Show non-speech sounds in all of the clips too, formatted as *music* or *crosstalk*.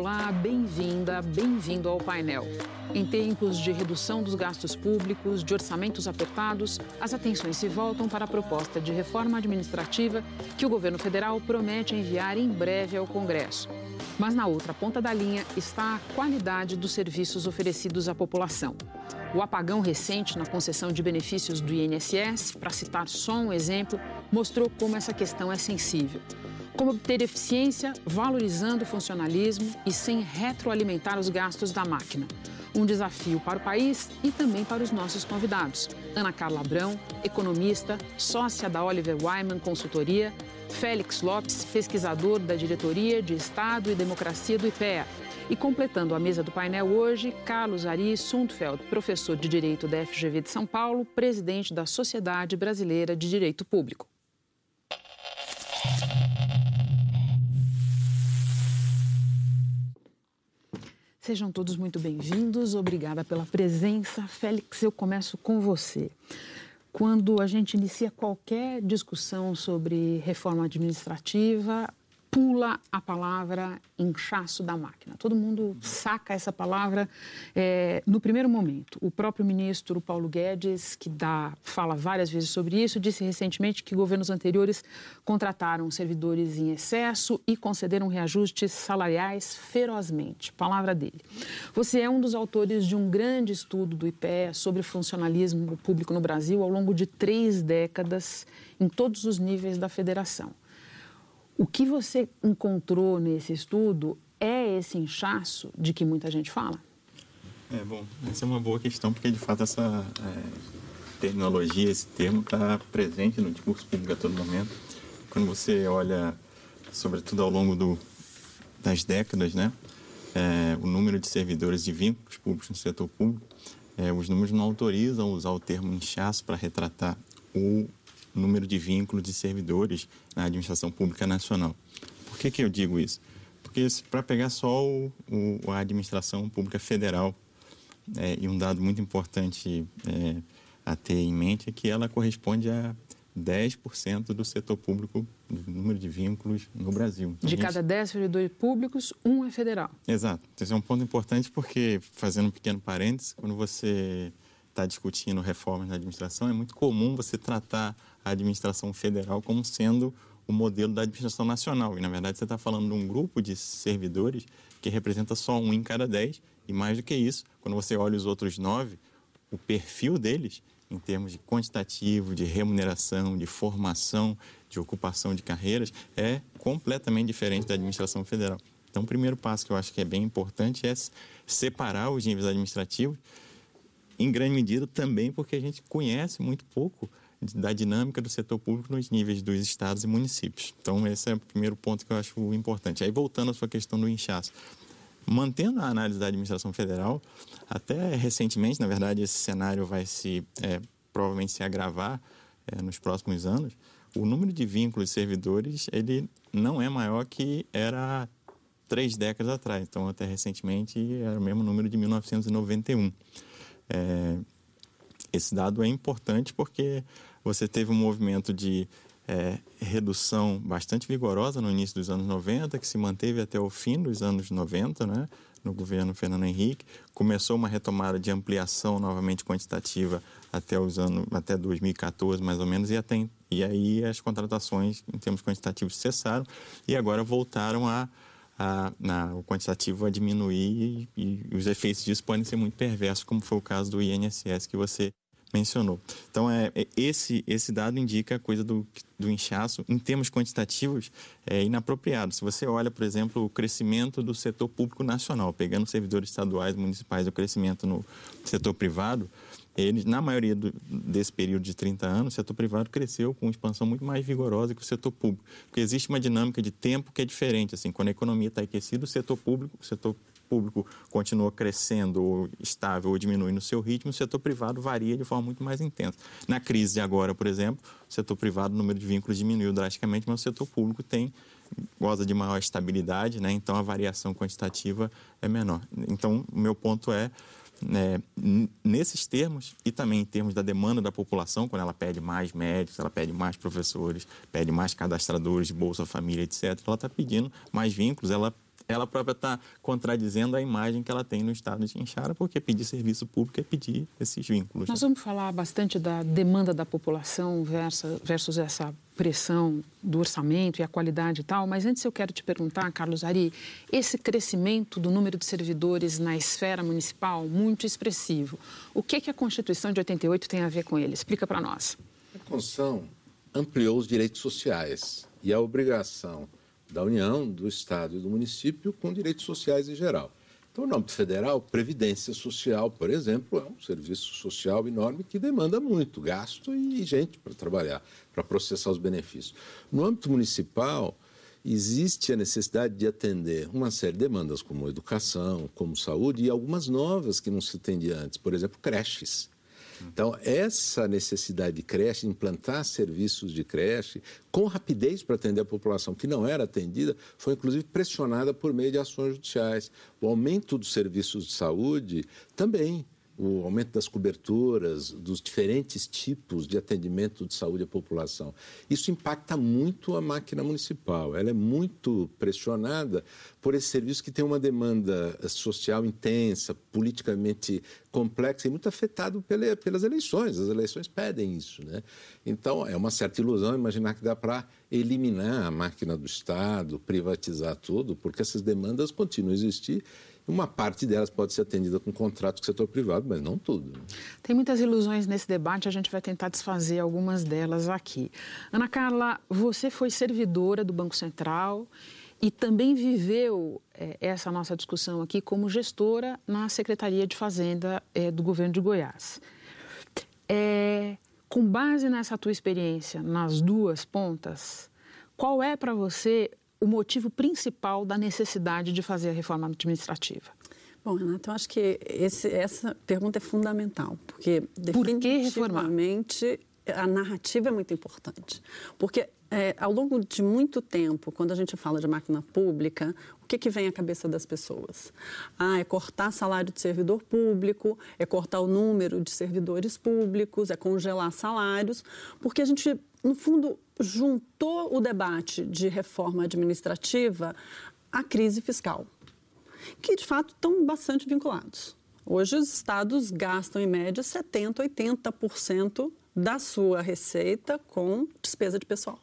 Olá, bem-vinda, bem-vindo ao painel. Em tempos de redução dos gastos públicos, de orçamentos apertados, as atenções se voltam para a proposta de reforma administrativa que o governo federal promete enviar em breve ao Congresso. Mas na outra ponta da linha está a qualidade dos serviços oferecidos à população. O apagão recente na concessão de benefícios do INSS, para citar só um exemplo, mostrou como essa questão é sensível. Como obter eficiência valorizando o funcionalismo e sem retroalimentar os gastos da máquina. Um desafio para o país e também para os nossos convidados. Ana Carla Abrão, economista, sócia da Oliver Wyman Consultoria, Félix Lopes, pesquisador da Diretoria de Estado e Democracia do IPEA. E completando a mesa do painel hoje, Carlos Ari Sundfeld, professor de Direito da FGV de São Paulo, presidente da Sociedade Brasileira de Direito Público. Sejam todos muito bem-vindos. Obrigada pela presença. Félix, eu começo com você. Quando a gente inicia qualquer discussão sobre reforma administrativa, pula a palavra inchaço da máquina. Todo mundo saca essa palavra é, no primeiro momento. O próprio ministro Paulo Guedes, que dá, fala várias vezes sobre isso, disse recentemente que governos anteriores contrataram servidores em excesso e concederam reajustes salariais ferozmente. Palavra dele. Você é um dos autores de um grande estudo do IPE sobre funcionalismo público no Brasil ao longo de três décadas em todos os níveis da federação. O que você encontrou nesse estudo é esse inchaço de que muita gente fala? É, bom, essa é uma boa questão, porque de fato essa é, terminologia, esse termo está presente no discurso público a todo momento. Quando você olha, sobretudo ao longo do, das décadas, né, é, o número de servidores de vínculos públicos no setor público, é, os números não autorizam usar o termo inchaço para retratar o número de vínculos de servidores na administração pública nacional. Por que, que eu digo isso? Porque para pegar só o, o, a administração pública federal, é, e um dado muito importante é, a ter em mente é que ela corresponde a 10% do setor público, do número de vínculos no Brasil. Então, de gente... cada 10 servidores públicos, um é federal. Exato. Esse é um ponto importante porque, fazendo um pequeno parênteses, quando você está discutindo reformas na administração, é muito comum você tratar a administração federal como sendo o modelo da administração nacional. E, na verdade, você está falando de um grupo de servidores que representa só um em cada dez. E mais do que isso, quando você olha os outros nove, o perfil deles, em termos de quantitativo, de remuneração, de formação, de ocupação de carreiras, é completamente diferente da administração federal. Então, o primeiro passo que eu acho que é bem importante é separar os níveis administrativos, em grande medida também porque a gente conhece muito pouco da dinâmica do setor público nos níveis dos estados e municípios. Então, esse é o primeiro ponto que eu acho importante. Aí, voltando à sua questão do inchaço. Mantendo a análise da administração federal, até recentemente, na verdade, esse cenário vai se é, provavelmente se agravar é, nos próximos anos. O número de vínculos servidores ele não é maior que era três décadas atrás. Então, até recentemente, era o mesmo número de 1991. É, esse dado é importante porque você teve um movimento de é, redução bastante vigorosa no início dos anos 90, que se manteve até o fim dos anos 90, né, no governo Fernando Henrique. Começou uma retomada de ampliação novamente quantitativa até os anos até 2014 mais ou menos e até e aí as contratações em termos quantitativos cessaram e agora voltaram a, a na, o quantitativo a diminuir e, e os efeitos disso podem ser muito perversos, como foi o caso do INSS que você mencionou. Então, é, é, esse, esse dado indica a coisa do, do inchaço, em termos quantitativos, é inapropriado. Se você olha, por exemplo, o crescimento do setor público nacional, pegando servidores estaduais, municipais, o crescimento no setor privado, ele, na maioria do, desse período de 30 anos, o setor privado cresceu com uma expansão muito mais vigorosa que o setor público. Porque existe uma dinâmica de tempo que é diferente. Assim, quando a economia está aquecida, o setor público, o setor público continua crescendo ou estável ou diminui no seu ritmo, o setor privado varia de forma muito mais intensa. Na crise de agora, por exemplo, o setor privado, o número de vínculos diminuiu drasticamente, mas o setor público tem goza de maior estabilidade, né? então a variação quantitativa é menor. Então, o meu ponto é, é, nesses termos e também em termos da demanda da população, quando ela pede mais médicos, ela pede mais professores, pede mais cadastradores de Bolsa Família, etc., ela está pedindo mais vínculos, ela ela própria está contradizendo a imagem que ela tem no estado de Inchara, porque pedir serviço público é pedir esses vínculos. Nós vamos falar bastante da demanda da população versus, versus essa pressão do orçamento e a qualidade e tal, mas antes eu quero te perguntar, Carlos Ari, esse crescimento do número de servidores na esfera municipal muito expressivo, o que, que a Constituição de 88 tem a ver com ele? Explica para nós. A Constituição ampliou os direitos sociais e a obrigação da União, do Estado e do município com direitos sociais em geral. Então, no âmbito federal, previdência social, por exemplo, é um serviço social enorme que demanda muito gasto e gente para trabalhar, para processar os benefícios. No âmbito municipal, existe a necessidade de atender uma série de demandas, como educação, como saúde, e algumas novas que não se atendia antes, por exemplo, creches. Então, essa necessidade de creche, implantar serviços de creche com rapidez para atender a população que não era atendida, foi inclusive pressionada por meio de ações judiciais. O aumento dos serviços de saúde também o aumento das coberturas, dos diferentes tipos de atendimento de saúde à população. Isso impacta muito a máquina municipal. Ela é muito pressionada por esse serviço que tem uma demanda social intensa, politicamente complexa e muito afetado pelas eleições. As eleições pedem isso. Né? Então, é uma certa ilusão imaginar que dá para eliminar a máquina do Estado, privatizar tudo, porque essas demandas continuam a existir uma parte delas pode ser atendida com contrato com o setor privado, mas não tudo. Né? Tem muitas ilusões nesse debate, a gente vai tentar desfazer algumas delas aqui. Ana Carla, você foi servidora do Banco Central e também viveu é, essa nossa discussão aqui como gestora na Secretaria de Fazenda é, do governo de Goiás. É, com base nessa tua experiência nas duas pontas, qual é para você o motivo principal da necessidade de fazer a reforma administrativa? Bom, Renato, eu acho que esse, essa pergunta é fundamental, porque Por definitivamente a narrativa é muito importante. Porque é, ao longo de muito tempo, quando a gente fala de máquina pública, o que, que vem à cabeça das pessoas? Ah, é cortar salário de servidor público, é cortar o número de servidores públicos, é congelar salários, porque a gente, no fundo, juntou o debate de reforma administrativa à crise fiscal, que de fato estão bastante vinculados. Hoje os estados gastam em média 70, 80% da sua receita com despesa de pessoal.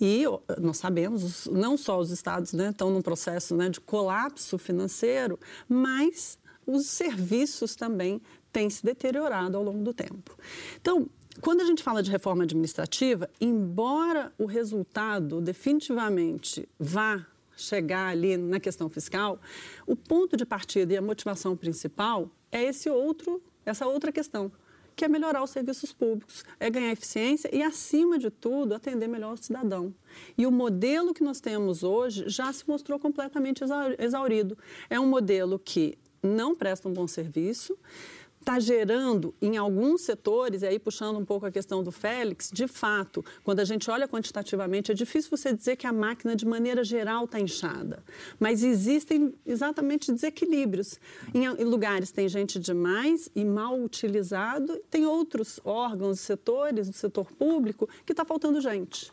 E nós sabemos, não só os estados né, estão num processo né, de colapso financeiro, mas os serviços também têm se deteriorado ao longo do tempo. Então, quando a gente fala de reforma administrativa, embora o resultado definitivamente vá chegar ali na questão fiscal, o ponto de partida e a motivação principal é esse outro, essa outra questão, que é melhorar os serviços públicos, é ganhar eficiência e, acima de tudo, atender melhor o cidadão. E o modelo que nós temos hoje já se mostrou completamente exaurido. É um modelo que não presta um bom serviço, está gerando em alguns setores, e aí puxando um pouco a questão do Félix, de fato, quando a gente olha quantitativamente, é difícil você dizer que a máquina, de maneira geral, está inchada. Mas existem exatamente desequilíbrios. Em, lugares tem gente demais e mal utilizado, tem outros órgãos, setores do setor público que está faltando gente.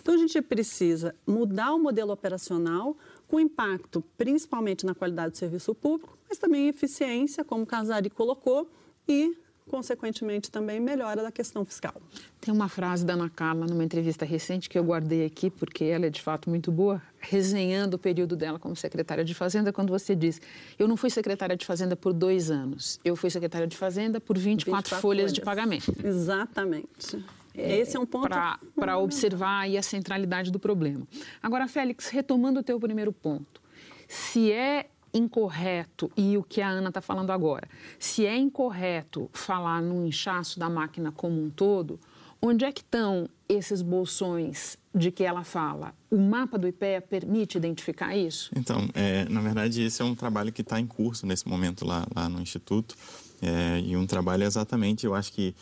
Então a gente precisa mudar o modelo operacional com impacto principalmente na qualidade do serviço público, mas também eficiência, como o Casari colocou, e consequentemente também melhora da questão fiscal. Tem uma frase da Ana Carla numa entrevista recente que eu guardei aqui porque ela é de fato muito boa, resenhando o período dela como secretária de Fazenda, quando você diz: Eu não fui secretária de Fazenda por dois anos, eu fui secretária de Fazenda por 24, 24 folhas, folhas de pagamento. Exatamente. Esse é um ponto. Para observar aí a centralidade do problema. Agora, Félix, retomando o teu primeiro ponto. Se é incorreto, e o que a Ana está falando agora, se é incorreto falar no inchaço da máquina como um todo, onde é que estão esses bolsões de que ela fala? O mapa do IPEA permite identificar isso? Então, é, na verdade, esse é um trabalho que está em curso nesse momento lá, lá no Instituto. É, e um trabalho exatamente, eu acho que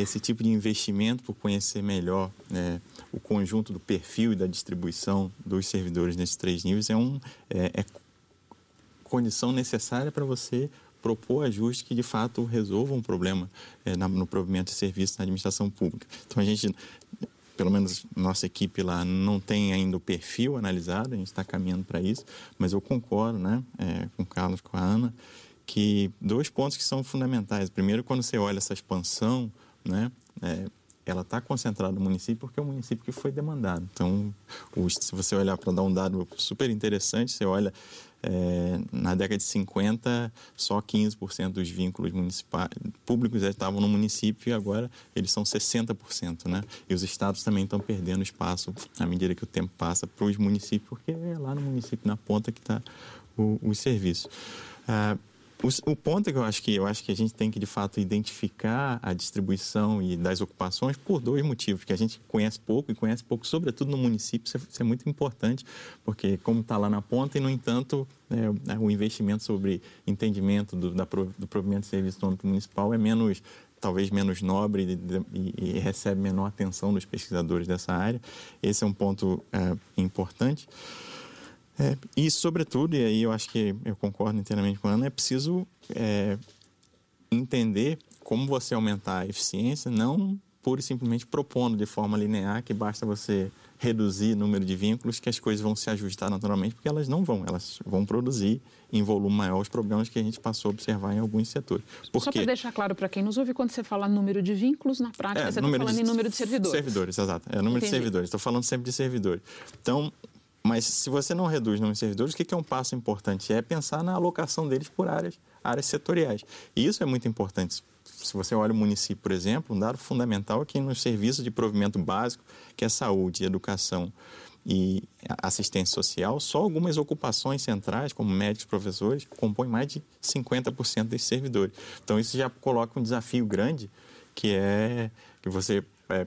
esse tipo de investimento por conhecer melhor né, o conjunto do perfil e da distribuição dos servidores nesses três níveis é, um, é, é condição necessária para você propor ajustes que de fato resolvam um problema é, no provimento de serviços na administração pública. Então a gente pelo menos nossa equipe lá não tem ainda o perfil analisado, a gente está caminhando para isso, mas eu concordo né, é, com o Carlos, com a Ana, que dois pontos que são fundamentais. Primeiro, quando você olha essa expansão, né, é, ela está concentrada no município porque é o município que foi demandado. Então, os, se você olhar para dar um dado super interessante, você olha é, na década de 50, só 15% dos vínculos municipais, públicos estavam no município e agora eles são 60%. Né? E os estados também estão perdendo espaço à medida que o tempo passa para os municípios, porque é lá no município, na ponta, que está o, o serviço. Ah, o, o, ponto é que eu acho que eu acho que a gente tem que de fato identificar a distribuição e das ocupações por dois motivos que a gente conhece pouco e conhece pouco, sobretudo no município, isso é, isso é muito importante porque como está lá na ponta e no entanto é, o investimento sobre entendimento do, da, do provimento de serviço no âmbito municipal é menos talvez menos nobre e, e, e, recebe menor atenção dos pesquisadores dessa área. Esse é um ponto é, importante. É, e, sobretudo, e aí eu acho que eu concordo inteiramente com a Ana, é preciso é, entender como você aumentar a eficiência, não pura e simplesmente propondo de forma linear que basta você reduzir o número de vínculos que as coisas vão se ajustar naturalmente, porque elas não vão, elas vão produzir em volume maior os problemas que a gente passou a observar em alguns setores. Porque... Só para deixar claro para quem nos ouve, quando você fala número de vínculos, na prática é, você está falando de em número de servidores. Servidores, exato. É número Entendi. de servidores. Estou falando sempre de servidores. Então, mas se você não reduz número servidores, o que é um passo importante? É pensar na alocação deles por áreas, áreas setoriais. E isso é muito importante. Se você olha o município, por exemplo, um dado fundamental é que nos serviços de provimento básico, que é saúde, educação e assistência social, só algumas ocupações centrais, como médicos, professores, compõem mais de 50% desses servidores. Então, isso já coloca um desafio grande, que é que você é,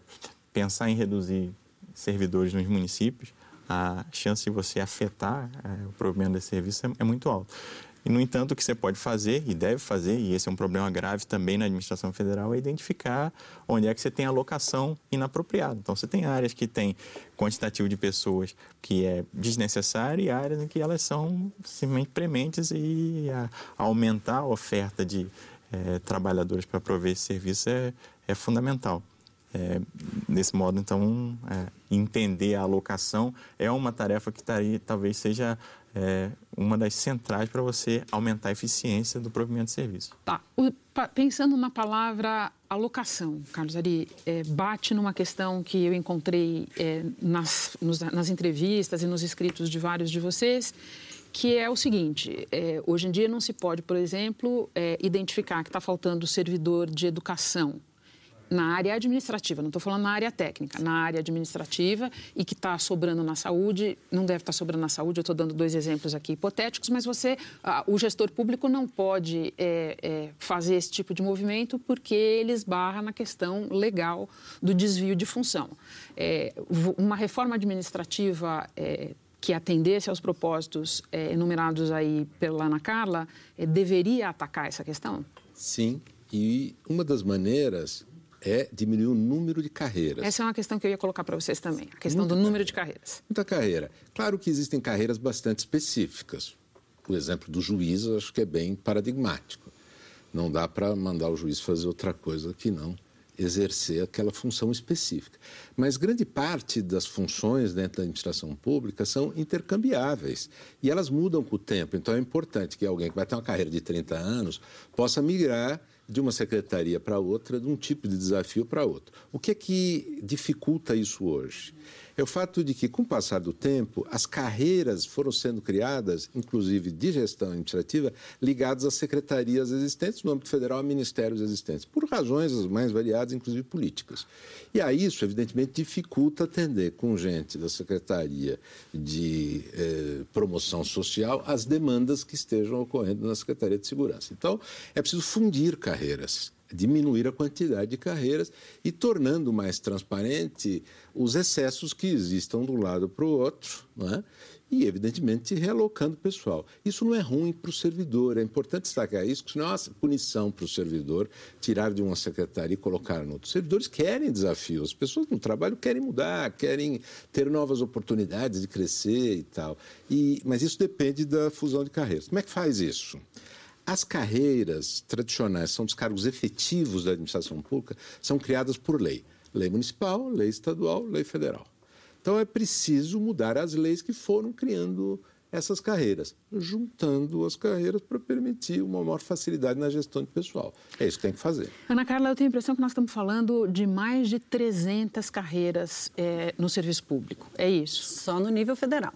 pensar em reduzir servidores nos municípios a chance de você afetar é, o provimento desse serviço é, é muito alta. E, no entanto, o que você pode fazer e deve fazer, e esse é um problema grave também na administração federal, é identificar onde é que você tem alocação inapropriada. Então, você tem áreas que tem quantitativo de pessoas que é desnecessário e áreas em que elas são simplesmente prementes e a, aumentar a oferta de é, trabalhadores para prover esse serviço é, é fundamental. É, desse modo, então, é, entender a alocação é uma tarefa que taria, talvez seja é, uma das centrais para você aumentar a eficiência do provimento de serviço. Tá. O, pensando na palavra alocação, Carlos Ari, é, bate numa questão que eu encontrei é, nas, nos, nas entrevistas e nos escritos de vários de vocês, que é o seguinte: é, hoje em dia não se pode, por exemplo, é, identificar que está faltando servidor de educação na área administrativa, não estou falando na área técnica, na área administrativa e que está sobrando na saúde, não deve estar tá sobrando na saúde, eu estou dando dois exemplos aqui hipotéticos, mas você, ah, o gestor público não pode é, é, fazer esse tipo de movimento porque ele esbarra na questão legal do desvio de função. É, uma reforma administrativa que atendesse aos propósitos enumerados aí pela Ana Carla, deveria atacar essa questão? Sim, e uma das maneiras é diminuir o número de carreiras. Essa é uma questão que eu ia colocar para vocês também, a questão Muita do número de carreiras. Muita carreira. Claro que existem carreiras bastante específicas. O exemplo do juiz, acho que é bem paradigmático. Não dá para mandar o juiz fazer outra coisa que não exercer aquela função específica. Mas grande parte das funções dentro da administração pública são intercambiáveis e elas mudam com o tempo. Então é importante que alguém que vai ter uma carreira de 30 anos possa migrar de uma secretaria para outra, de um tipo de desafio para outro. O que é que dificulta isso hoje? É o fato de que, com o passar do tempo, as carreiras foram sendo criadas, inclusive de gestão administrativa, ligadas às secretarias existentes no âmbito federal, a ministérios existentes, por razões as mais variadas, inclusive políticas. E aí isso, evidentemente, dificulta atender com gente da Secretaria de eh, Promoção Social as demandas que estejam ocorrendo na Secretaria de Segurança. Então, é preciso fundir carreiras diminuir a quantidade de carreiras e tornando mais transparente os excessos que existam de um lado para o outro, é? e, evidentemente, realocando pessoal. Isso não é ruim para o servidor, é importante destacar isso, porque senão é uma punição para o servidor tirar de uma secretaria e colocar no outro. Servidores querem desafios, as pessoas no trabalho querem mudar, querem ter novas oportunidades de crescer e tal. E, mas isso depende da fusão de carreiras. Como é que faz isso? As carreiras tradicionais são dos cargos efetivos da administração pública, são criadas por lei. Lei municipal, lei estadual, lei federal. Então é preciso mudar as leis que foram criando essas carreiras, juntando as carreiras para permitir uma maior facilidade na gestão de pessoal. É isso que tem que fazer. Ana Carla, eu tenho a impressão que nós estamos falando de mais de 300 carreiras é, no serviço público. É isso? Só no nível federal.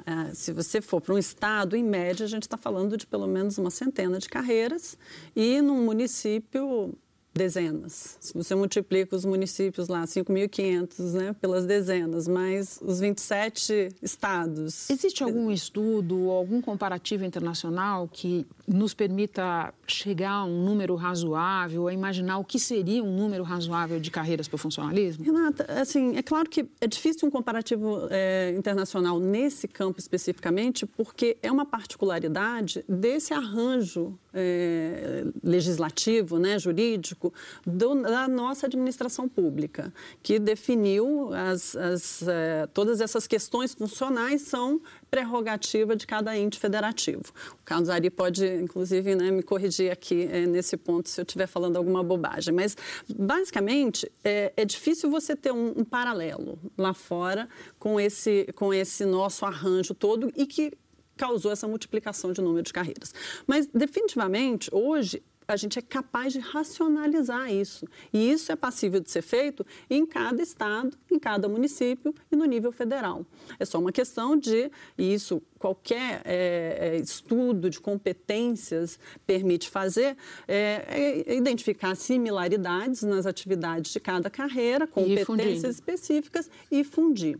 Uh, se você for para um estado, em média, a gente está falando de pelo menos uma centena de carreiras e num município dezenas. Se você multiplica os municípios lá, 5.500, né, pelas dezenas, mais os 27 estados. Existe algum estudo, algum comparativo internacional que nos permita chegar a um número razoável, a imaginar o que seria um número razoável de carreiras para o funcionalismo? Renata, assim, é claro que é difícil um comparativo é, internacional nesse campo especificamente, porque é uma particularidade desse arranjo é, legislativo, né, jurídico, do, da nossa administração pública, que definiu as, as, é, todas essas questões funcionais são prerrogativa de cada ente federativo. O Carlos Ari pode, inclusive, né, me corrigir aqui é, nesse ponto se eu estiver falando alguma bobagem, mas basicamente é, é difícil você ter um, um paralelo lá fora com esse, com esse nosso arranjo todo e que causou essa multiplicação de número de carreiras. Mas, definitivamente, hoje, a gente é capaz de racionalizar isso. E isso é passível de ser feito em cada estado, em cada município e no nível federal. É só uma questão de, e isso qualquer é, estudo de competências permite fazer, é, é identificar similaridades nas atividades de cada carreira, competências específicas e fundir.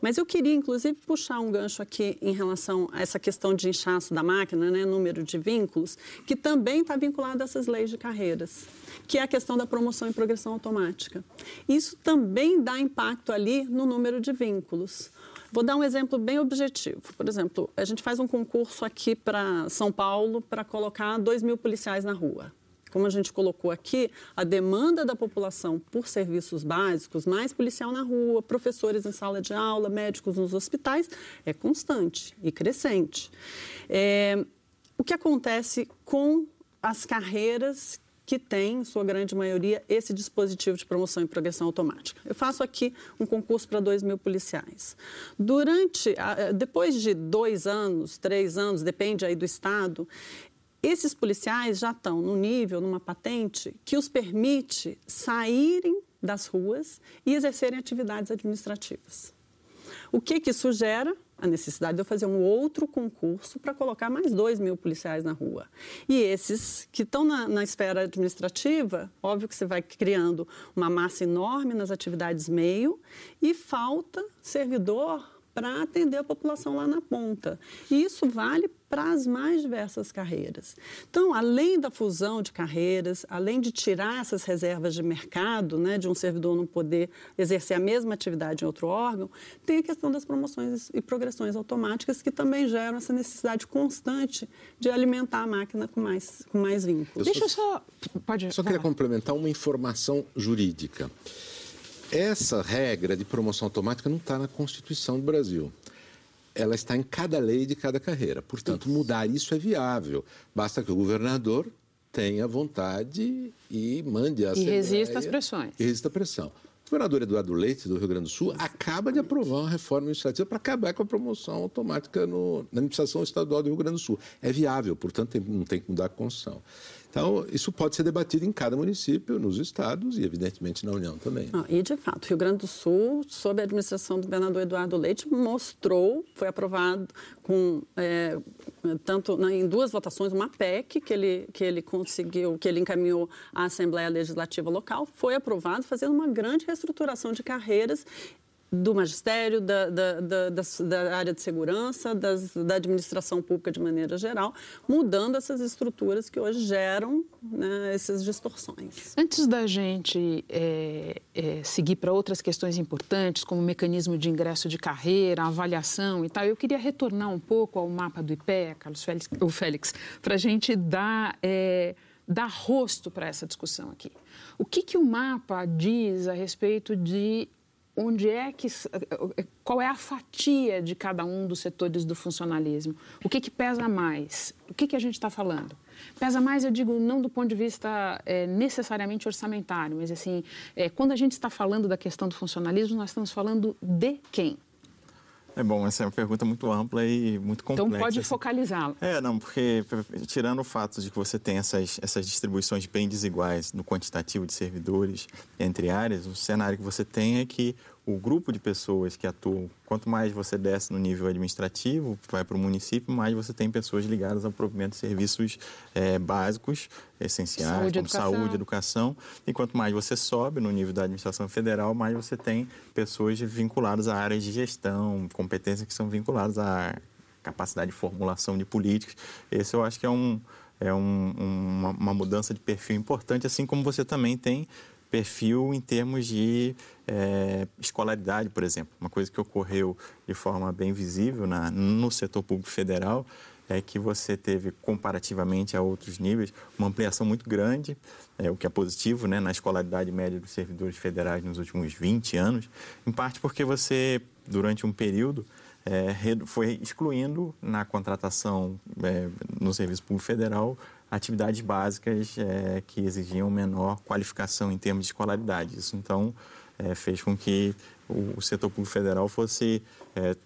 Mas eu queria, inclusive, puxar um gancho aqui em relação a essa questão de inchaço da máquina, né, número de vínculos, que também está vinculado a essas leis de carreiras, que é a questão da promoção e progressão automática. Isso também dá impacto ali no número de vínculos. Vou dar um exemplo bem objetivo. Por exemplo, a gente faz um concurso aqui para São Paulo para colocar 2 mil policiais na rua como a gente colocou aqui, a demanda da população por serviços básicos, mais policial na rua, professores em sala de aula, médicos nos hospitais, é constante e crescente. É, o que acontece com as carreiras que têm, em sua grande maioria, esse dispositivo de promoção e progressão automática. Eu faço aqui um concurso para 2 mil policiais. Durante, depois de dois anos, três anos, depende aí do estado, esses policiais já estão no nível, numa patente, que os permite saírem das ruas e exercerem atividades administrativas. O que, que isso gera? A necessidade de eu fazer um outro concurso para colocar mais dois mil policiais na rua. E esses que estão na, na esfera administrativa, óbvio que você vai criando uma massa enorme nas atividades meio e falta servidor para atender a população lá na ponta. E isso vale para as mais diversas carreiras. Então, além da fusão de carreiras, além de tirar essas reservas de mercado, né, de um servidor não poder exercer a mesma atividade em outro órgão, tem a questão das promoções e progressões automáticas que também geram essa necessidade constante de alimentar a máquina com mais, com mais vínculos. Deixa eu só... Pode só queria complementar uma informação jurídica. Essa regra de promoção automática não está na Constituição do Brasil. Ela está em cada lei de cada carreira. Portanto, mudar isso é viável. Basta que o governador tenha vontade e mande a E resista às pressões. E resista à pressão. O governador Eduardo Leite, do Rio Grande do Sul, acaba de aprovar uma reforma administrativa para acabar com a promoção automática no, na administração estadual do Rio Grande do Sul. É viável, portanto, tem, não tem que mudar a Constituição. Então, isso pode ser debatido em cada município, nos estados e, evidentemente, na União também. Ah, e, de fato, Rio Grande do Sul, sob a administração do governador Eduardo Leite, mostrou, foi aprovado com, é, tanto em duas votações, uma PEC que ele, que ele conseguiu, que ele encaminhou à Assembleia Legislativa Local, foi aprovado, fazendo uma grande reestruturação de carreiras do magistério, da, da, da, da área de segurança, das, da administração pública de maneira geral, mudando essas estruturas que hoje geram né, essas distorções. Antes da gente é, é, seguir para outras questões importantes, como o mecanismo de ingresso de carreira, avaliação e tal, eu queria retornar um pouco ao mapa do IPEA, Carlos Félix, Félix, para a gente dar, é, dar rosto para essa discussão aqui. O que, que o mapa diz a respeito de onde é que qual é a fatia de cada um dos setores do funcionalismo? O que, que pesa mais? O que, que a gente está falando? Pesa mais, eu digo, não do ponto de vista é, necessariamente orçamentário, mas assim, é, quando a gente está falando da questão do funcionalismo, nós estamos falando de quem? É bom, essa é uma pergunta muito ampla e muito complexa. Então pode assim. focalizá-la. É, não, porque tirando o fato de que você tem essas, essas distribuições bem desiguais no quantitativo de servidores entre áreas, o cenário que você tem é que o grupo de pessoas que atuam, quanto mais você desce no nível administrativo, vai para o município, mais você tem pessoas ligadas ao provimento de serviços é, básicos, essenciais, saúde, como educação. saúde, educação. E quanto mais você sobe no nível da administração federal, mais você tem pessoas vinculadas a áreas de gestão, competências que são vinculadas à capacidade de formulação de políticas. Esse eu acho que é um é um, uma, uma mudança de perfil importante, assim como você também tem perfil em termos de é, escolaridade, por exemplo. Uma coisa que ocorreu de forma bem visível na, no setor público federal é que você teve, comparativamente a outros níveis, uma ampliação muito grande, é, o que é positivo né, na escolaridade média dos servidores federais nos últimos 20 anos, em parte porque você, durante um período, é, foi excluindo na contratação é, no Serviço Público Federal atividades básicas é, que exigiam menor qualificação em termos de escolaridade. Isso, então, é, fez com que o, o, setor público federal fosse é,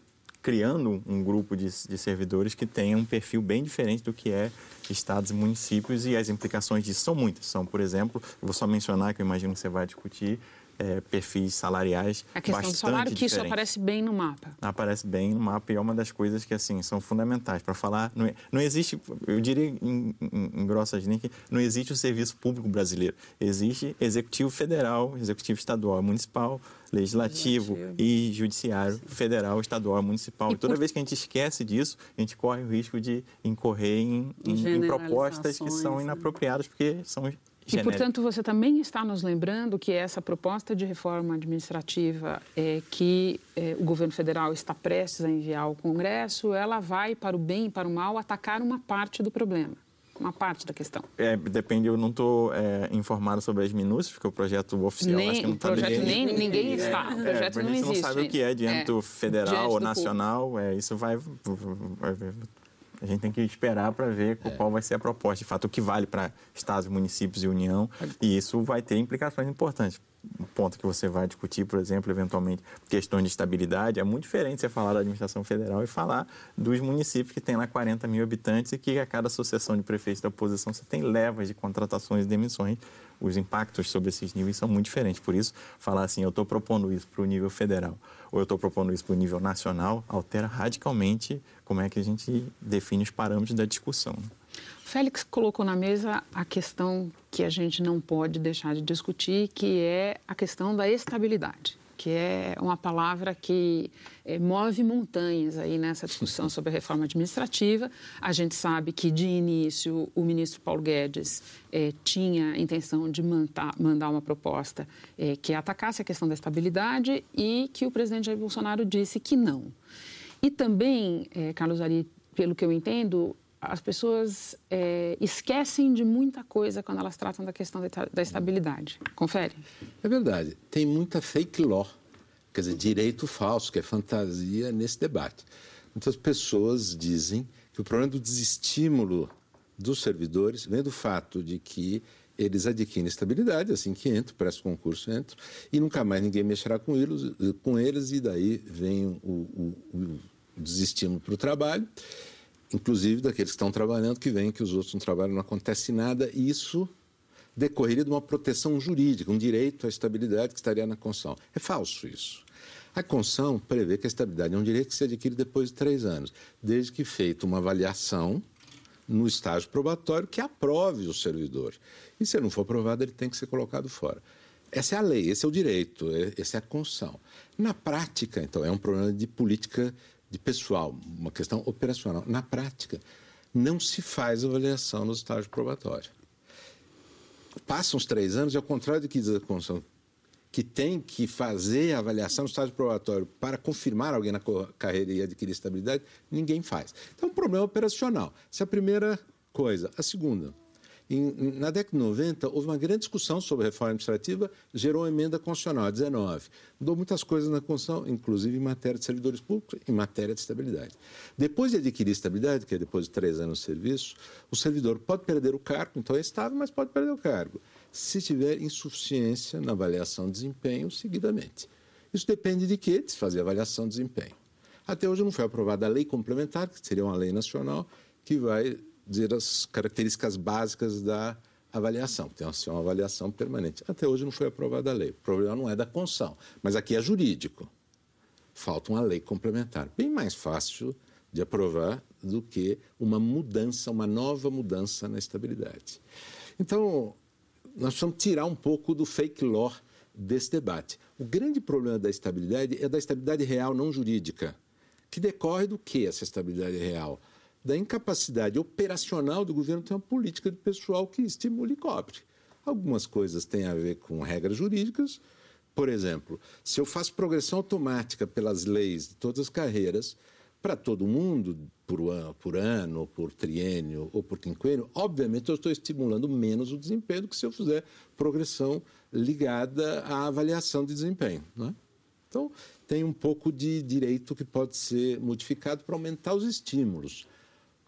criando um grupo de, de, servidores que tenha um perfil bem diferente do que é estados e municípios e as implicações disso são muitas. São, por exemplo, vou só mencionar, que eu imagino que você vai discutir, é, perfis salariais A questão do salário, que isso aparece bem no mapa. Aparece bem no mapa e é uma das coisas que, assim, são fundamentais para falar. Não, não, existe, eu diria em, em, em grossas linhas, que não existe o serviço público brasileiro. Existe executivo federal, executivo estadual, municipal, legislativo, legislativo. e judiciário federal, estadual, municipal. E, e toda por... vez que a gente esquece disso, a gente corre o risco de incorrer em, em, em propostas que são né? inapropriadas, porque são e, portanto, você também está nos lembrando que essa proposta de reforma administrativa é, que é, o governo federal está prestes a enviar ao Congresso, ela vai, para o bem e para o mal, atacar uma parte do problema uma parte da questão. É, depende, eu não estou é, informado sobre as minúcias, porque o projeto oficial nem, acho que não está... O projeto ninguém, nem, ninguém está, é, o projeto é, não existe. A gente não sabe o que é âmbito é, federal ou nacional, é, isso vai a gente tem que esperar para ver é. qual vai ser a proposta. De fato, o que vale para estados, municípios e União. E isso vai ter implicações importantes. Um ponto que você vai discutir, por exemplo, eventualmente, questões de estabilidade, é muito diferente você falar da administração federal e falar dos municípios que têm lá 40 mil habitantes e que a cada sucessão de prefeitos da oposição você tem levas de contratações e demissões os impactos sobre esses níveis são muito diferentes. Por isso, falar assim, eu estou propondo isso para o nível federal ou eu estou propondo isso para o nível nacional, altera radicalmente como é que a gente define os parâmetros da discussão. Félix colocou na mesa a questão que a gente não pode deixar de discutir, que é a questão da estabilidade que é uma palavra que é, move montanhas aí nessa discussão sobre a reforma administrativa. A gente sabe que, de início, o ministro Paulo Guedes é, tinha a intenção de mandar, mandar uma proposta é, que atacasse a questão da estabilidade e que o presidente Jair Bolsonaro disse que não. E também, Carlos Ari, pelo que eu entendo, as pessoas é, esquecem de muita coisa quando elas tratam da questão da estabilidade. Confere? É verdade. Tem muita fake law, quer dizer, direito falso, que é fantasia nesse debate. Muitas pessoas dizem que o problema do desestímulo dos servidores vem do fato de que eles adquirem estabilidade assim que entram, prestam concurso, entram, e nunca mais ninguém mexerá com eles, com eles e daí vem o, o, o desestímulo para o trabalho inclusive daqueles que estão trabalhando, que veem que os outros não trabalham, não acontece nada, e isso decorreria de uma proteção jurídica, um direito à estabilidade que estaria na Constituição. É falso isso. A Constituição prevê que a estabilidade é um direito que se adquire depois de três anos, desde que feita uma avaliação no estágio probatório que aprove o servidor. E se ele não for aprovado, ele tem que ser colocado fora. Essa é a lei, esse é o direito, é, essa é a Constituição. Na prática, então, é um problema de política de pessoal, uma questão operacional. Na prática, não se faz avaliação no estágio probatório. Passam os três anos, e ao contrário do que diz a Constituição, que tem que fazer a avaliação no estágio probatório para confirmar alguém na carreira e adquirir estabilidade, ninguém faz. Então, é um problema operacional. Essa é a primeira coisa. A segunda, Em, na década de 90, houve uma grande discussão sobre a reforma administrativa, gerou uma emenda constitucional, 19. Mudou muitas coisas na Constituição, inclusive em matéria de servidores públicos, em matéria de estabilidade. Depois de adquirir estabilidade, que é depois de três anos de serviço, o servidor pode perder o cargo, então é estável, mas pode perder o cargo, se tiver insuficiência na avaliação de desempenho seguidamente. Isso depende de quê? De fazer avaliação de desempenho. Até hoje não foi aprovada a lei complementar, que seria uma lei nacional, que vai dizer as características básicas da avaliação. Tem que ser uma avaliação permanente. Até hoje não foi aprovada a lei. O problema não é da Constituição, mas aqui é jurídico. Falta uma lei complementar. Bem mais fácil de aprovar do que uma mudança, uma nova mudança na estabilidade. Então, nós precisamos tirar um pouco do fake law desse debate. O grande problema da estabilidade é da estabilidade real, não jurídica. Que decorre do que essa estabilidade real? Da incapacidade operacional do governo ter uma política de pessoal que estimule e cobre. Algumas coisas têm a ver com regras jurídicas. Por exemplo, se eu faço progressão automática pelas leis de todas as carreiras, para todo mundo, por ano, por ano, por triênio ou por quinquênio, obviamente eu estou estimulando menos o desempenho do que se eu fizer progressão ligada à avaliação de desempenho. Né? Então, tem um pouco de direito que pode ser modificado para aumentar os estímulos.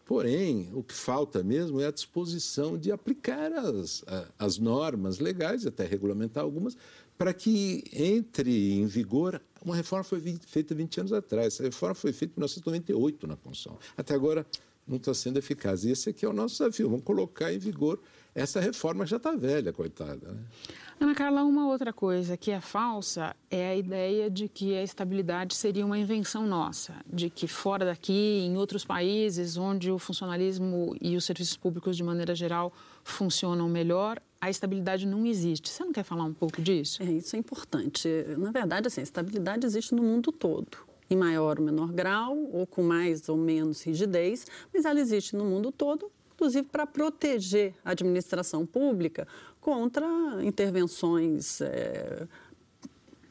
Porém, o que falta mesmo é a disposição de aplicar as, as normas legais, até regulamentar algumas, para que entre em vigor. Uma reforma foi feita 20 anos atrás, essa reforma foi feita em 1998 na Constituição. Até agora não está sendo eficaz. E esse aqui é o nosso desafio, vamos colocar em vigor essa reforma já está velha, coitada. Né? Ana Carla, uma outra coisa que é falsa é a ideia de que a estabilidade seria uma invenção nossa, de que fora daqui, em outros países onde o funcionalismo e os serviços públicos de maneira geral funcionam melhor, a estabilidade não existe. Você não quer falar um pouco disso? É, isso é importante. Na verdade, assim, a estabilidade existe no mundo todo em maior ou menor grau, ou com mais ou menos rigidez, mas ela existe no mundo todo inclusive para proteger a administração pública contra intervenções é,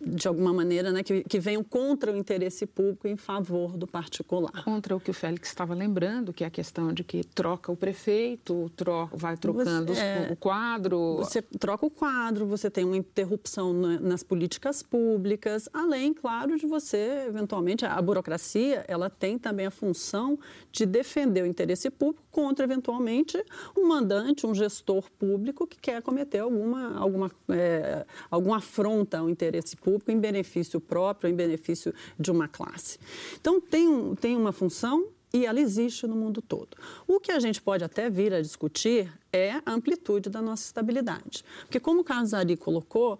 de alguma maneira, né, que, que venham contra o interesse público em favor do particular. Contra o que o Félix estava lembrando, que é a questão de que troca o prefeito, troca, vai trocando você, é, o quadro. Você troca o quadro, você tem uma interrupção nas políticas públicas, além, claro, de você, eventualmente, a burocracia, ela tem também a função de defender o interesse público contra, eventualmente, um mandante, um gestor público que quer cometer alguma, alguma, é, alguma afronta ao interesse público em benefício próprio, em benefício de uma classe. Então, tem, tem uma função e ela existe no mundo todo. O que a gente pode até vir a discutir é a amplitude da nossa estabilidade. Porque, como o Carlos Ari colocou,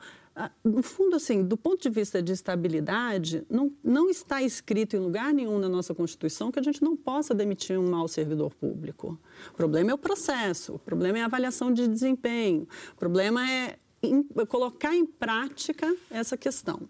no fundo, assim, do ponto de vista de estabilidade, não, não está escrito em lugar nenhum na nossa Constituição que a gente não possa demitir um mau servidor público. O problema é o processo, o problema é a avaliação de desempenho, o problema é em, colocar em prática essa questão.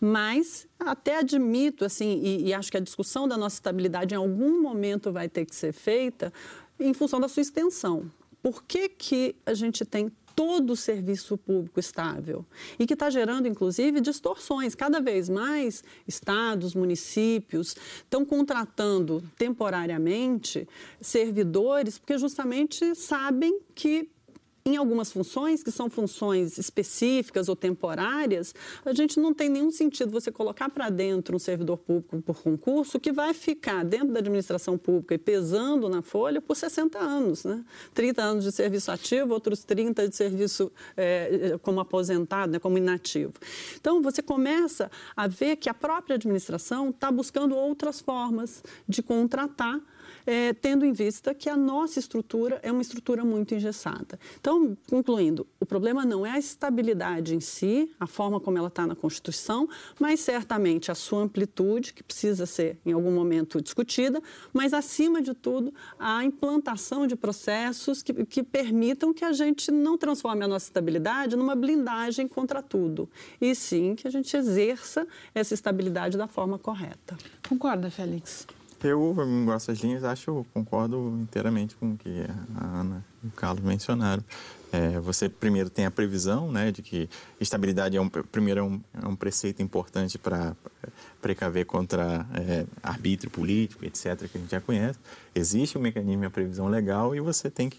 Mas até admito, assim, e, e acho que a discussão da nossa estabilidade em algum momento vai ter que ser feita em função da sua extensão. Por que, que a gente tem todo o serviço público estável e que está gerando, inclusive, distorções. Cada vez mais, estados, municípios estão contratando temporariamente servidores porque justamente sabem que em algumas funções, que são funções específicas ou temporárias, a gente não tem nenhum sentido você colocar para dentro um servidor público por concurso que vai ficar dentro da administração pública e pesando na folha por 60 anos, né? 30 anos de serviço ativo, outros 30 de serviço é, como aposentado, né? como inativo. Então, você começa a ver que a própria administração está buscando outras formas de contratar é, tendo em vista que a nossa estrutura é uma estrutura muito engessada. Então, concluindo, o problema não é a estabilidade em si, a forma como ela está na Constituição, mas certamente a sua amplitude, que precisa ser em algum momento discutida, mas acima de tudo, a implantação de processos que, que permitam que a gente não transforme a nossa estabilidade numa blindagem contra tudo, e sim que a gente exerça essa estabilidade da forma correta. Concorda, Félix? Eu, em grossas linhas, acho, concordo inteiramente com o que a Ana e o Carlos mencionaram. É, você primeiro tem a previsão né, de que estabilidade é um, primeiro é um, é um preceito importante para precaver contra é, arbítrio político, etc., que a gente já conhece. Existe um mecanismo de previsão legal e você tem que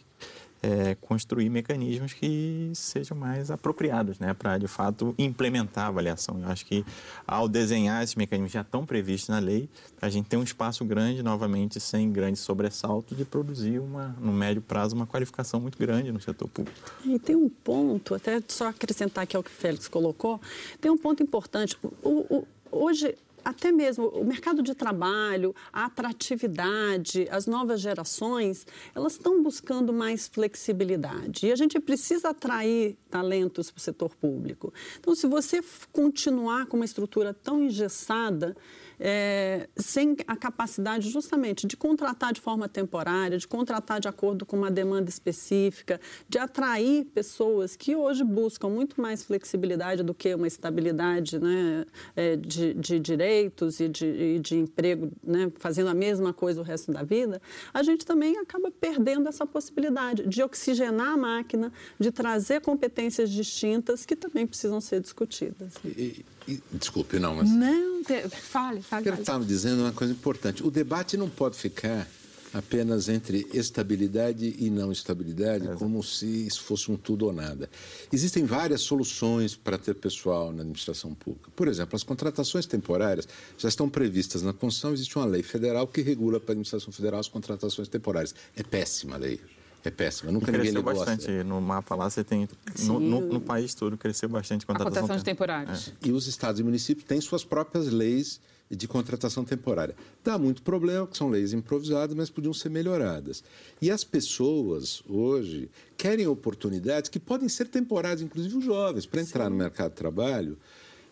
é, construir mecanismos que sejam mais apropriados né, para, de fato, implementar a avaliação. Eu acho que, ao desenhar esses mecanismos já tão previstos na lei, a gente tem um espaço grande, novamente, sem grande sobressalto, de produzir, uma, no médio prazo, uma qualificação muito grande no setor público. E tem um ponto, até só acrescentar aqui ao que o Félix colocou, tem um ponto importante. O, o, hoje, até mesmo o mercado de trabalho, a atratividade, as novas gerações, elas estão buscando mais flexibilidade. E a gente precisa atrair talentos para o setor público. Então, se você continuar com uma estrutura tão engessada, é, sem a capacidade justamente de contratar de forma temporária, de contratar de acordo com uma demanda específica, de atrair pessoas que hoje buscam muito mais flexibilidade do que uma estabilidade né, é, de, de, direitos e de, e de emprego, né, fazendo a mesma coisa o resto da vida, a gente também acaba perdendo essa possibilidade de oxigenar a máquina, de trazer competências distintas que também precisam ser discutidas. E, e, desculpe, não, mas. Não, fale, fale. Eu estava dizendo uma coisa importante. O debate não pode ficar apenas entre estabilidade e não estabilidade, é. como se isso fosse um tudo ou nada. Existem várias soluções para ter pessoal na administração pública. Por exemplo, as contratações temporárias já estão previstas na Constituição, existe uma lei federal que regula para a administração federal as contratações temporárias. É péssima a lei é péssima. Nunca ninguém cresceu bastante. No mapa lá você tem. No, no, no, país todo cresceu bastante a contratação, a contratação de temporários. É. E os estados e municípios têm suas próprias leis de contratação temporária. Dá muito problema, que são leis improvisadas, mas podiam ser melhoradas. E as pessoas, hoje, querem oportunidades que podem ser temporárias, inclusive os jovens, para entrar Sim. no mercado de trabalho.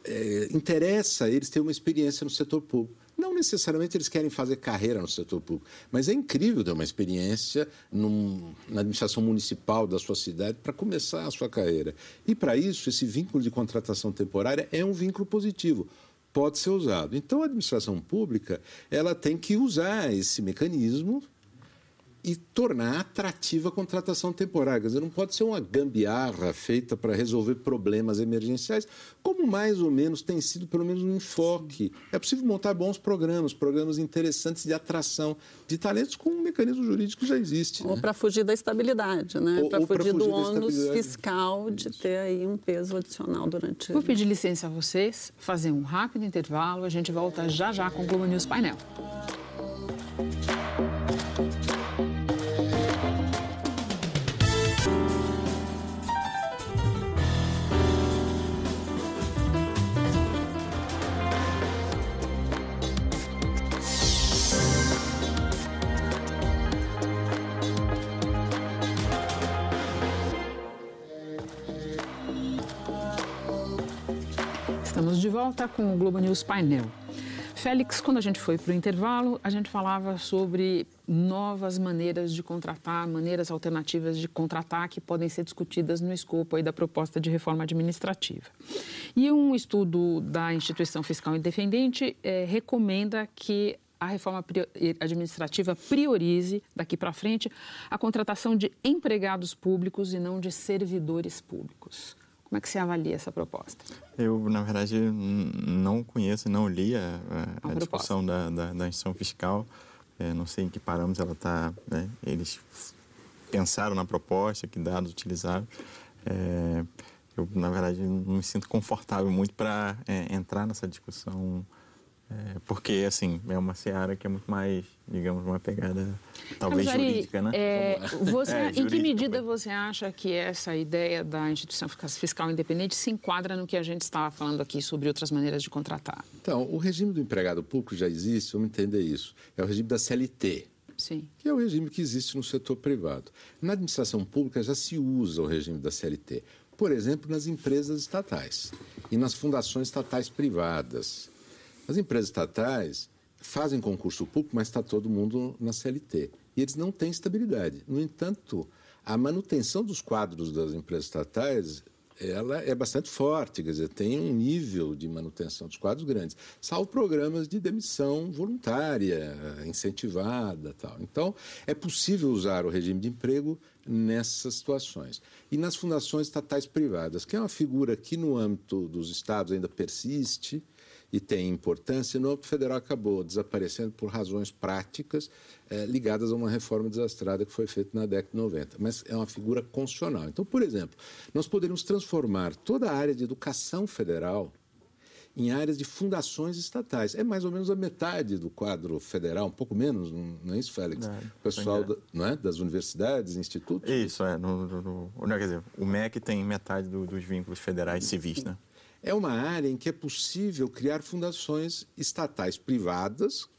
É, interessa eles terem uma experiência no setor público. Não necessariamente eles querem fazer carreira no setor público, mas é incrível ter uma experiência num, na administração municipal da sua cidade para começar a sua carreira. E para isso, esse vínculo de contratação temporária é um vínculo positivo pode ser usado. Então, a administração pública ela tem que usar esse mecanismo e tornar atrativa a contratação temporária. Quer dizer, não pode ser uma gambiarra feita para resolver problemas emergenciais, como mais ou menos tem sido, pelo menos, um enfoque. É possível montar bons programas, programas interessantes de atração de talentos com um mecanismo jurídico que já existe. Ou né? para fugir da estabilidade, né? Para fugir, fugir do ônus fiscal de Isso. ter aí um peso adicional durante... Vou pedir licença a vocês, fazer um rápido intervalo, a gente volta já já com o Globo News Painel. Volta com o Globo News Painel. Félix, quando a gente foi para o intervalo, a gente falava sobre novas maneiras de contratar, maneiras alternativas de contratar que podem ser discutidas no escopo aí da proposta de reforma administrativa. E um estudo da Instituição Fiscal Independente é, recomenda que a reforma administrativa priorize, daqui para frente, a contratação de empregados públicos e não de servidores públicos. Como é que você avalia essa proposta? Eu, na verdade, não conheço, não li a, a, a discussão da, da, da, instituição fiscal. É, não sei em que parâmetros ela está. Né? Eles pensaram na proposta, que dados utilizaram. É, eu, na verdade, não me sinto confortável muito para é, entrar nessa discussão é, porque, assim, é uma seara que é muito mais, digamos, uma pegada talvez Ari, jurídica, né? É, você, *laughs* é, em que medida você acha que essa ideia da instituição fiscal independente se enquadra no que a gente estava falando aqui sobre outras maneiras de contratar? Então, o regime do empregado público já existe, vamos entender isso. É o regime da CLT. Sim. Que é o regime que existe no setor privado. Na administração pública já se usa o regime da CLT. Por exemplo, nas empresas estatais e nas fundações estatais privadas. As empresas estatais fazem concurso público, mas está todo mundo na CLT. E eles não têm estabilidade. No entanto, a manutenção dos quadros das empresas estatais ela é bastante forte, quer dizer, tem um nível de manutenção dos quadros grandes, salvo programas de demissão voluntária, incentivada tal. Então, é possível usar o regime de emprego nessas situações. E nas fundações estatais privadas, que é uma figura que no âmbito dos estados ainda persiste, e tem importância, no âmbito federal acabou desaparecendo por razões práticas é, ligadas a uma reforma desastrada que foi feita na década de 90. Mas é uma figura constitucional. Então, por exemplo, nós poderíamos transformar toda a área de educação federal em áreas de fundações estatais. É mais ou menos a metade do quadro federal, um pouco menos, não é isso, Félix? É, o pessoal é. da, não é? das universidades, institutos? Isso, é. No, no, no, quer dizer, o MEC tem metade do, dos vínculos federais civis, né? É uma área em que é possível criar fundações estatais privadas,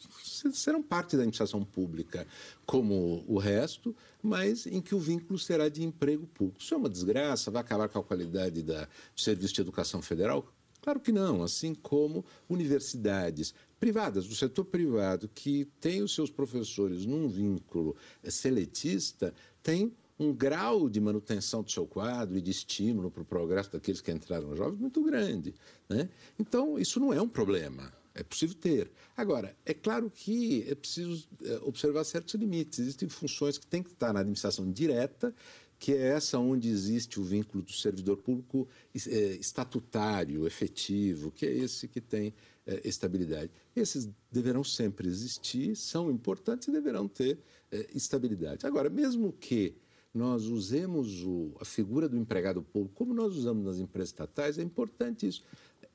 serão parte da administração pública como o resto, mas em que o vínculo será de emprego público. Isso é uma desgraça, vai acabar com a qualidade da, do serviço de educação federal? Claro que não, assim como universidades privadas, do setor privado, que tem os seus professores num vínculo seletista, tem um grau de manutenção do seu quadro e de estímulo para o progresso daqueles que entraram jovens muito grande. Né? Então, isso não é um problema. É possível ter. Agora, é claro que é preciso é, observar certos limites. Existem funções que têm que estar na administração direta que é essa onde existe o vínculo do servidor público é, estatutário, efetivo, que é esse que tem é, estabilidade. Esses deverão sempre existir, são importantes e deverão ter estabilidade. Agora, mesmo que nós usemos o, a figura do empregado público como nós usamos nas empresas estatais, é importante isso.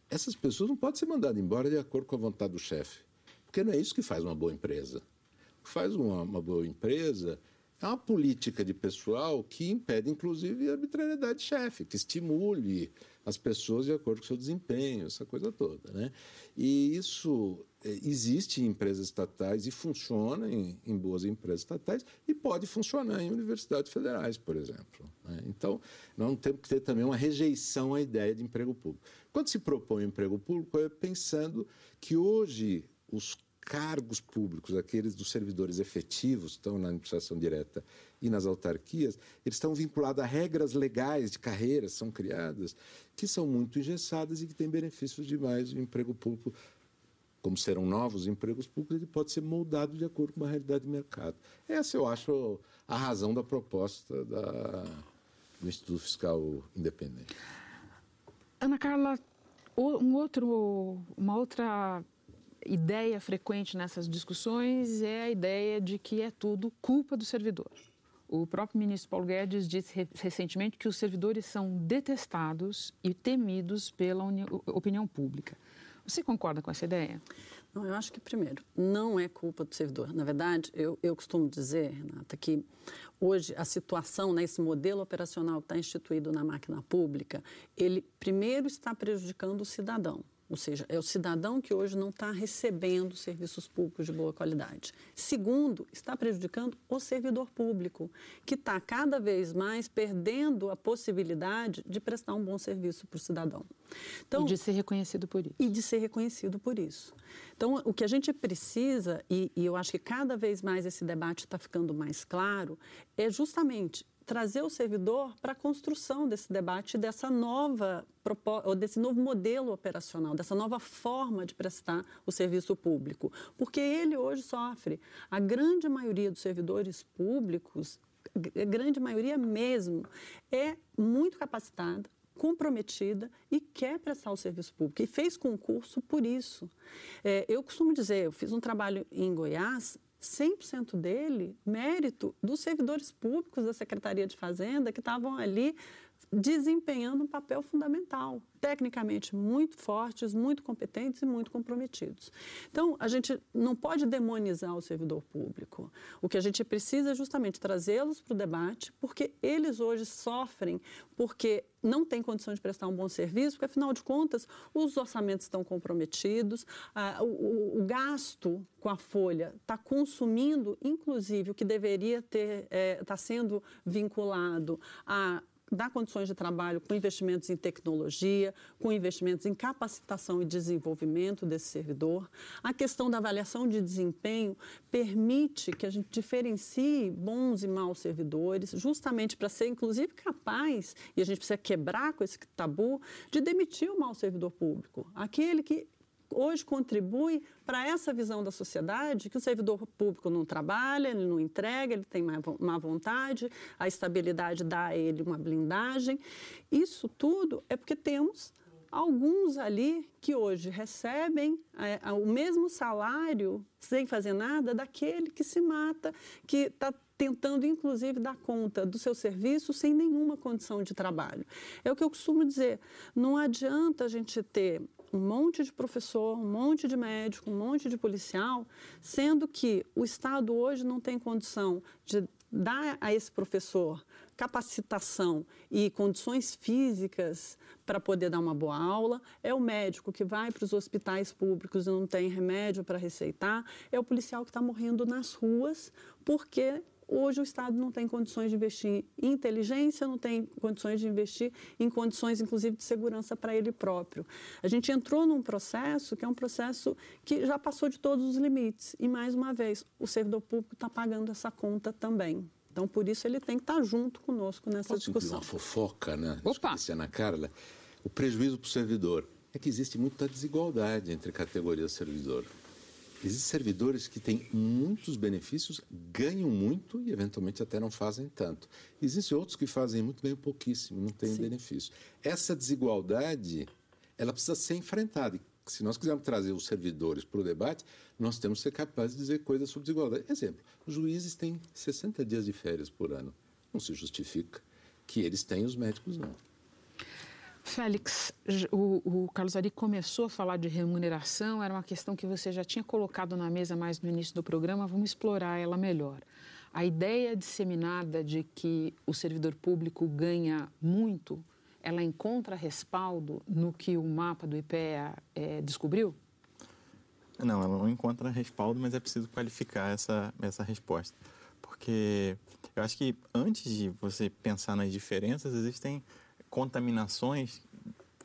Essas pessoas não podem ser mandadas embora de acordo com a vontade do chefe, porque não é isso que faz uma boa empresa. O que faz uma, uma boa empresa é uma política de pessoal que impede, inclusive, a arbitrariedade de chefe, que estimule as pessoas de acordo com o seu desempenho, essa coisa toda. Né? E isso é, existe em empresas estatais e funciona em, em, boas empresas estatais e pode funcionar em universidades federais, por exemplo. Né? Então, nós temos que ter também uma rejeição à ideia de emprego público. Quando se propõe emprego público, é pensando que hoje os cargos públicos, aqueles dos servidores efetivos, estão na administração direta e nas autarquias, eles estão vinculados a regras legais de carreiras, são criadas, que são muito engessadas e que têm benefícios demais. O emprego público, como serão novos empregos públicos, ele pode ser moldado de acordo com uma realidade de mercado. Essa, eu acho, a razão da proposta da, do Instituto Fiscal Independente. Ana Carla, um outro, uma outra ideia frequente nessas discussões é a ideia de que é tudo culpa do servidor. O próprio ministro Paulo Guedes disse recentemente que os servidores são detestados e temidos pela opinião pública. Você concorda com essa ideia? Não, eu acho que, primeiro, não é culpa do servidor. Na verdade, eu, eu costumo dizer, Renata, que hoje a situação, né, esse modelo operacional que está instituído na máquina pública, ele primeiro está prejudicando o cidadão. Ou seja, é o cidadão que hoje não está recebendo serviços públicos de boa qualidade. Segundo, está prejudicando o servidor público, que está cada vez mais perdendo a possibilidade de prestar um bom serviço para o cidadão. Então, e de ser reconhecido por isso. E de ser reconhecido por isso. Então, o que a gente precisa, e, e eu acho que cada vez mais esse debate está ficando mais claro, é justamente trazer o servidor para a construção desse debate, dessa nova desse novo modelo operacional, dessa nova forma de prestar o serviço público, porque ele hoje sofre. A grande maioria dos servidores públicos, a grande maioria mesmo, é muito capacitada, comprometida e quer prestar o serviço público e fez concurso por isso. É, eu costumo dizer, eu fiz um trabalho em Goiás 100% dele, mérito dos servidores públicos da Secretaria de Fazenda que estavam ali desempenhando um papel fundamental, tecnicamente muito fortes, muito competentes e muito comprometidos. Então, a gente não pode demonizar o servidor público. O que a gente precisa é justamente trazê-los para o debate, porque eles hoje sofrem porque não têm condição de prestar um bom serviço, porque, afinal de contas, os orçamentos estão comprometidos, o, o, o, gasto com a folha está consumindo, inclusive, o que deveria ter, está é, tá sendo vinculado a dar condições de trabalho com investimentos em tecnologia, com investimentos em capacitação e desenvolvimento desse servidor. A questão da avaliação de desempenho permite que a gente diferencie bons e maus servidores, justamente para ser, inclusive, capaz, e a gente precisa quebrar com esse tabu, de demitir o mau servidor público, aquele que hoje contribui para essa visão da sociedade que o servidor público não trabalha, ele não entrega, ele tem má vontade, a estabilidade dá a ele uma blindagem. Isso tudo é porque temos alguns ali que hoje recebem é, o mesmo salário sem fazer nada daquele que se mata, que está tentando, inclusive, dar conta do seu serviço sem nenhuma condição de trabalho. É o que eu costumo dizer: não adianta a gente ter um monte de professor, um monte de médico, um monte de policial, sendo que o Estado hoje não tem condição de dar a esse professor capacitação e condições físicas para poder dar uma boa aula, é o médico que vai para os hospitais públicos e não tem remédio para receitar, é o policial que está morrendo nas ruas porque Hoje o Estado não tem condições de investir em inteligência, não tem condições de investir em condições, inclusive, de segurança para ele próprio. A gente entrou num processo que é um processo que já passou de todos os limites. E, mais uma vez, o servidor público está pagando essa conta também. Então, por isso, ele tem que estar junto conosco nessa Posso discussão. uma fofoca, né? Opa! Ana Carla. O prejuízo para o servidor é que existe muita desigualdade entre categorias de servidor. Existem servidores que têm muitos benefícios, ganham muito e eventualmente até não fazem tanto. Existem outros que fazem muito bem pouquíssimo, não têm benefício. Essa desigualdade, ela precisa ser enfrentada se nós quisermos trazer os servidores para o debate, nós temos que ser capazes de dizer coisas sobre desigualdade. Exemplo, os juízes têm 60 dias de férias por ano. Não se justifica que eles tenham, os médicos não. Félix, o, o, Carlos Ari começou a falar de remuneração, era uma questão que você já tinha colocado na mesa mais no início do programa, vamos explorar ela melhor. A ideia disseminada de que o servidor público ganha muito ela encontra respaldo no que o mapa do IPEA é, descobriu? Não, ela não encontra respaldo, mas é preciso qualificar essa, essa resposta. Porque eu acho que antes de você pensar nas diferenças, existem contaminações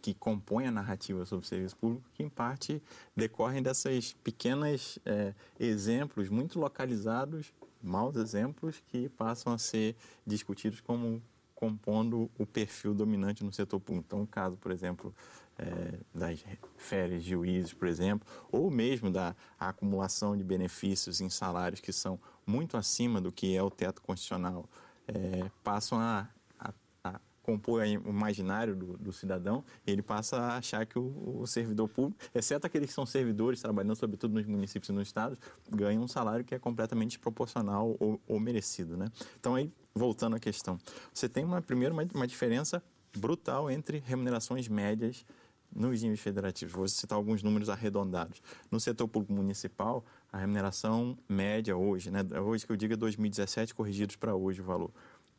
que compõem a narrativa sobre o serviço público, que em parte decorrem dessas pequenas é, exemplos muito localizados, maus exemplos, que passam a ser discutidos como compondo o perfil dominante no setor público. Então, o caso, por exemplo, é, das férias de juízes, por exemplo, ou mesmo da acumulação de benefícios em salários que são muito acima do que é o teto constitucional, é, passam a, compor o imaginário do, do, cidadão ele passa a achar que o, o, servidor público, exceto aqueles que são servidores trabalhando sobretudo nos municípios e nos estados, ganham um salário que é completamente desproporcional ou, ou merecido. Né? Então, aí voltando à questão, você tem uma primeiro uma, uma diferença brutal entre remunerações médias nos níveis federativos. Vou citar alguns números arredondados. No setor público municipal, a remuneração média hoje, né, hoje que eu digo é 2017, corrigidos para hoje o valor,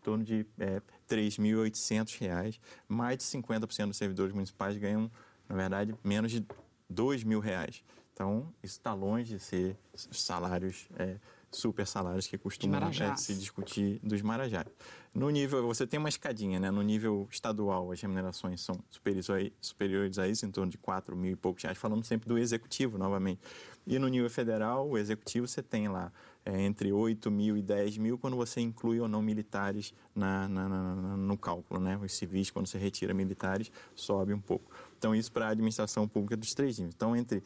torno de é, R$ 3.800. Mais de 50% dos servidores municipais ganham, na verdade, menos de R$ 2.000. Então, isso está longe de ser salários é, super salários que costumam é, se discutir dos marajás. No nível, você tem uma escadinha, né? No nível estadual, as remunerações são superiores a, superiores a isso, em torno de 4 mil e poucos reais, falando sempre do executivo, novamente. E no nível federal, o executivo, você tem lá é, entre 8 mil e 10 mil, quando você inclui ou não militares na, na, na, no cálculo, né? Os civis, quando você retira militares, sobe um pouco. Então, isso para a administração pública dos três níveis. Então, entre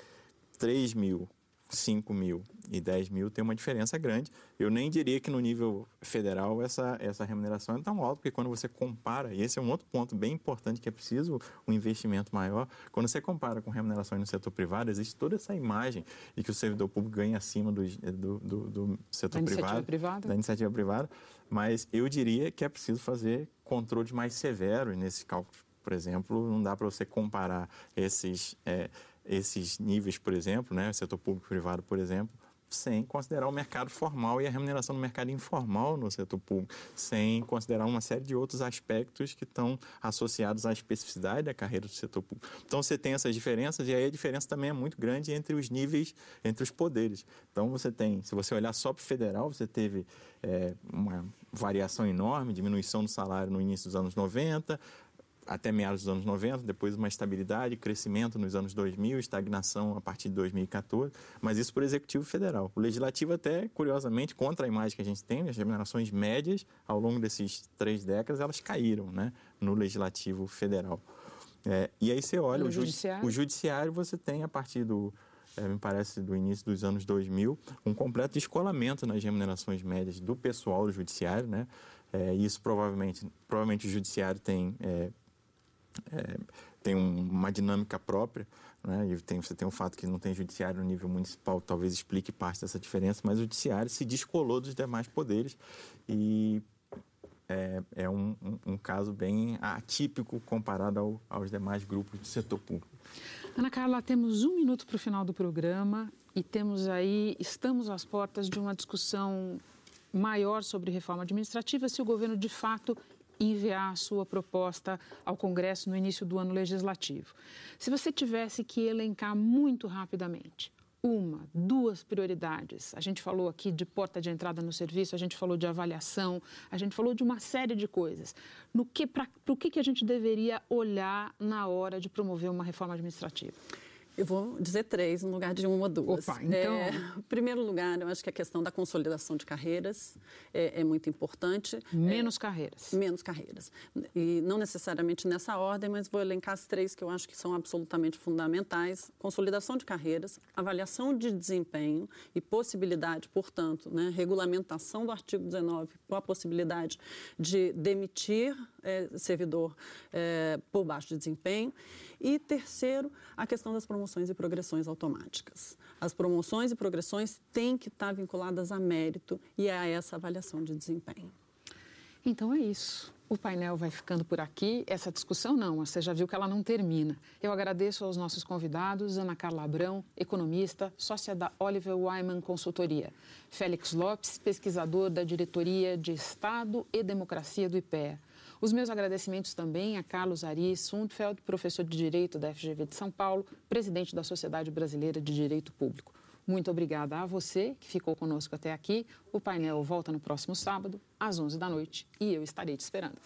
3 mil 5 mil e 10 mil tem uma diferença grande. Eu nem diria que no nível federal essa, essa remuneração é tão alta, porque quando você compara, e esse é um outro ponto bem importante que é preciso um investimento maior, quando você compara com remunerações no setor privado, existe toda essa imagem de que o servidor público ganha acima do, do, do, do setor da privado, privada. da iniciativa privada, mas eu diria que é preciso fazer controles mais severos nesses cálculos. Por exemplo, não dá para você comparar esses... É, esses níveis, por exemplo, né, setor público e privado, por exemplo, sem considerar o mercado formal e a remuneração no mercado informal no setor público, sem considerar uma série de outros aspectos que estão associados à especificidade da carreira do setor público. Então você tem essas diferenças e aí a diferença também é muito grande entre os níveis, entre os poderes. Então você tem, se você olhar só para o federal, você teve é, uma variação enorme, diminuição do salário no início dos anos 90, até meados dos anos 90, depois uma estabilidade, crescimento nos anos 2000, estagnação a partir de 2014, mas isso por executivo federal. O legislativo até, curiosamente, contra a imagem que a gente tem, as remunerações médias ao longo desses três décadas, elas caíram né, no legislativo federal. É, e aí você olha, o judiciário? o judiciário você tem a partir do, é, me parece, do início dos anos 2000, um completo descolamento nas remunerações médias do pessoal do judiciário, né? É, isso provavelmente, provavelmente o judiciário tem é, é, tem uma dinâmica própria, né? e tem, você tem o fato que não tem judiciário no nível municipal, talvez explique parte dessa diferença, mas o judiciário se descolou dos demais poderes e é, é um, um, um, caso bem atípico comparado ao, aos demais grupos do setor público. Ana Carla, temos um minuto para o final do programa e temos aí, estamos às portas de uma discussão maior sobre reforma administrativa, se o governo de fato enviar a sua proposta ao Congresso no início do ano legislativo. Se você tivesse que elencar muito rapidamente uma, duas prioridades. A gente falou aqui de porta de entrada no serviço, a gente falou de avaliação, a gente falou de uma série de coisas. No que, para o que, que a gente deveria olhar na hora de promover uma reforma administrativa? Eu vou dizer três no lugar de uma ou duas. Opa, então... É, em *laughs* primeiro lugar, eu acho que a questão da consolidação de carreiras é, é muito importante. Menos é, carreiras. Menos carreiras. E não necessariamente nessa ordem, mas vou elencar as três que eu acho que são absolutamente fundamentais. Consolidação de carreiras, avaliação de desempenho e possibilidade, portanto, né, regulamentação do artigo 19 com a possibilidade de demitir é, servidor é, por baixo de desempenho. E terceiro, a questão das promoções e progressões automáticas. As promoções e progressões têm que estar vinculadas a mérito e a essa avaliação de desempenho. Então é isso. O painel vai ficando por aqui. Essa discussão não, você já viu que ela não termina. Eu agradeço aos nossos convidados, Ana Carla Abrão, economista, sócia da Oliver Wyman Consultoria, Félix Lopes, pesquisador da Diretoria de Estado e Democracia do IPEA, os meus agradecimentos também a Carlos Ari Sundfeld, professor de Direito da FGV de São Paulo, presidente da Sociedade Brasileira de Direito Público. Muito obrigada a você que ficou conosco até aqui. O painel volta no próximo sábado, às 11 da noite, e eu estarei te esperando.